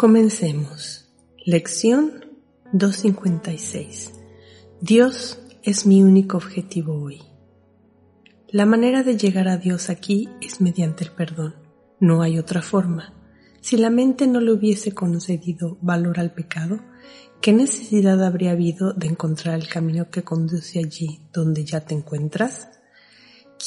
Comencemos. Lección 256. Dios es mi único objetivo hoy. La manera de llegar a Dios aquí es mediante el perdón. No hay otra forma. Si la mente no le hubiese concedido valor al pecado, ¿qué necesidad habría habido de encontrar el camino que conduce allí donde ya te encuentras?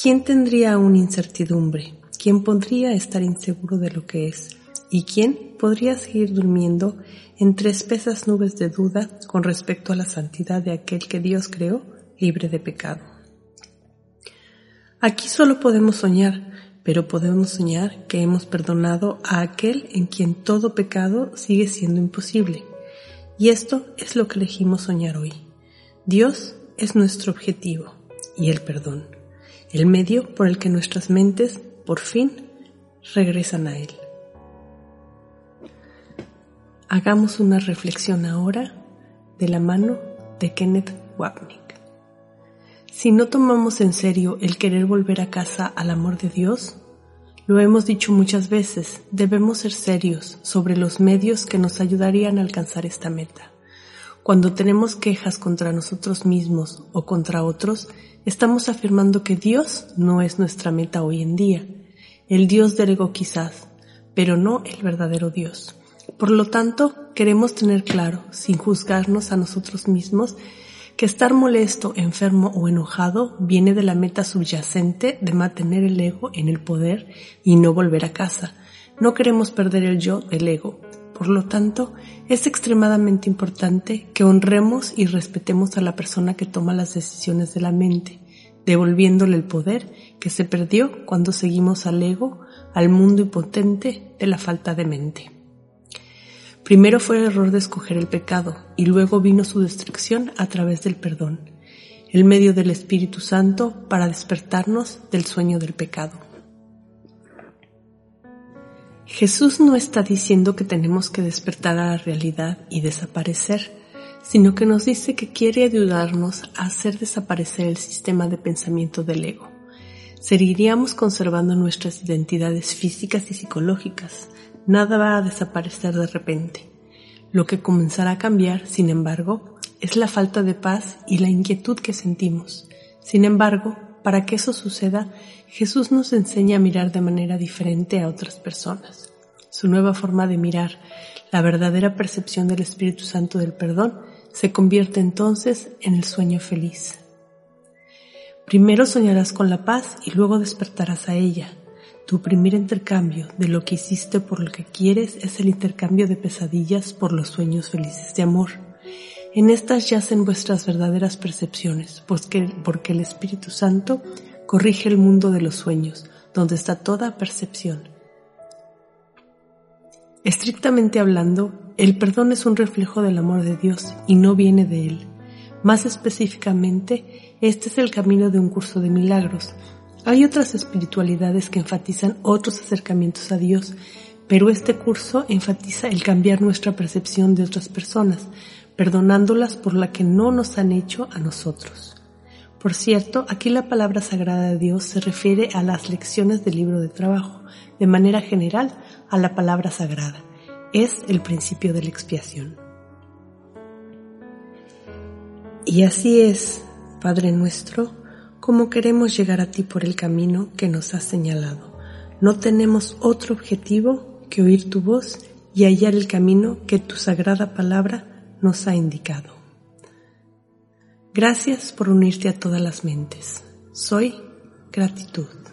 ¿Quién tendría aún incertidumbre? ¿Quién podría estar inseguro de lo que es? ¿Y quién podría seguir durmiendo entre espesas nubes de duda con respecto a la santidad de aquel que Dios creó libre de pecado? Aquí solo podemos soñar, pero podemos soñar que hemos perdonado a aquel en quien todo pecado sigue siendo imposible. Y esto es lo que elegimos soñar hoy. Dios es nuestro objetivo y el perdón, el medio por el que nuestras mentes, por fin, regresan a Él. Hagamos una reflexión ahora de la mano de Kenneth Wapnick. Si no tomamos en serio el querer volver a casa al amor de Dios, lo hemos dicho muchas veces, debemos ser serios sobre los medios que nos ayudarían a alcanzar esta meta. Cuando tenemos quejas contra nosotros mismos o contra otros, estamos afirmando que Dios no es nuestra meta hoy en día, el Dios del ego quizás, pero no el verdadero Dios. Por lo tanto, queremos tener claro, sin juzgarnos a nosotros mismos, que estar molesto, enfermo o enojado viene de la meta subyacente de mantener el ego en el poder y no volver a casa. No queremos perder el yo del ego. Por lo tanto, es extremadamente importante que honremos y respetemos a la persona que toma las decisiones de la mente, devolviéndole el poder que se perdió cuando seguimos al ego, al mundo impotente de la falta de mente. Primero fue el error de escoger el pecado y luego vino su destrucción a través del perdón, el medio del Espíritu Santo para despertarnos del sueño del pecado. Jesús no está diciendo que tenemos que despertar a la realidad y desaparecer, sino que nos dice que quiere ayudarnos a hacer desaparecer el sistema de pensamiento del ego. Seguiríamos conservando nuestras identidades físicas y psicológicas, nada va a desaparecer de repente. Lo que comenzará a cambiar, sin embargo, es la falta de paz y la inquietud que sentimos. Sin embargo, para que eso suceda, Jesús nos enseña a mirar de manera diferente a otras personas. Su nueva forma de mirar, la verdadera percepción del Espíritu Santo del perdón, se convierte entonces en el sueño feliz. Primero soñarás con la paz y luego despertarás a ella, tu primer intercambio de lo que hiciste por lo que quieres es el intercambio de pesadillas por los sueños felices de amor. En estas yacen vuestras verdaderas percepciones, porque, porque el Espíritu Santo corrige el mundo de los sueños, donde está toda percepción. Estrictamente hablando, el perdón es un reflejo del amor de Dios y no viene de Él. Más específicamente, este es el camino de un curso de milagros, hay otras espiritualidades que enfatizan otros acercamientos a Dios, pero este curso enfatiza el cambiar nuestra percepción de otras personas, perdonándolas por la que no nos han hecho a nosotros. Por cierto, aquí la palabra sagrada de Dios se refiere a las lecciones del libro de trabajo, de manera general a la palabra sagrada. Es el principio de la expiación. Y así es, Padre nuestro, como queremos llegar a ti por el camino que nos has señalado. No tenemos otro objetivo que oír tu voz y hallar el camino que tu sagrada palabra nos ha indicado. Gracias por unirte a todas las mentes. Soy gratitud.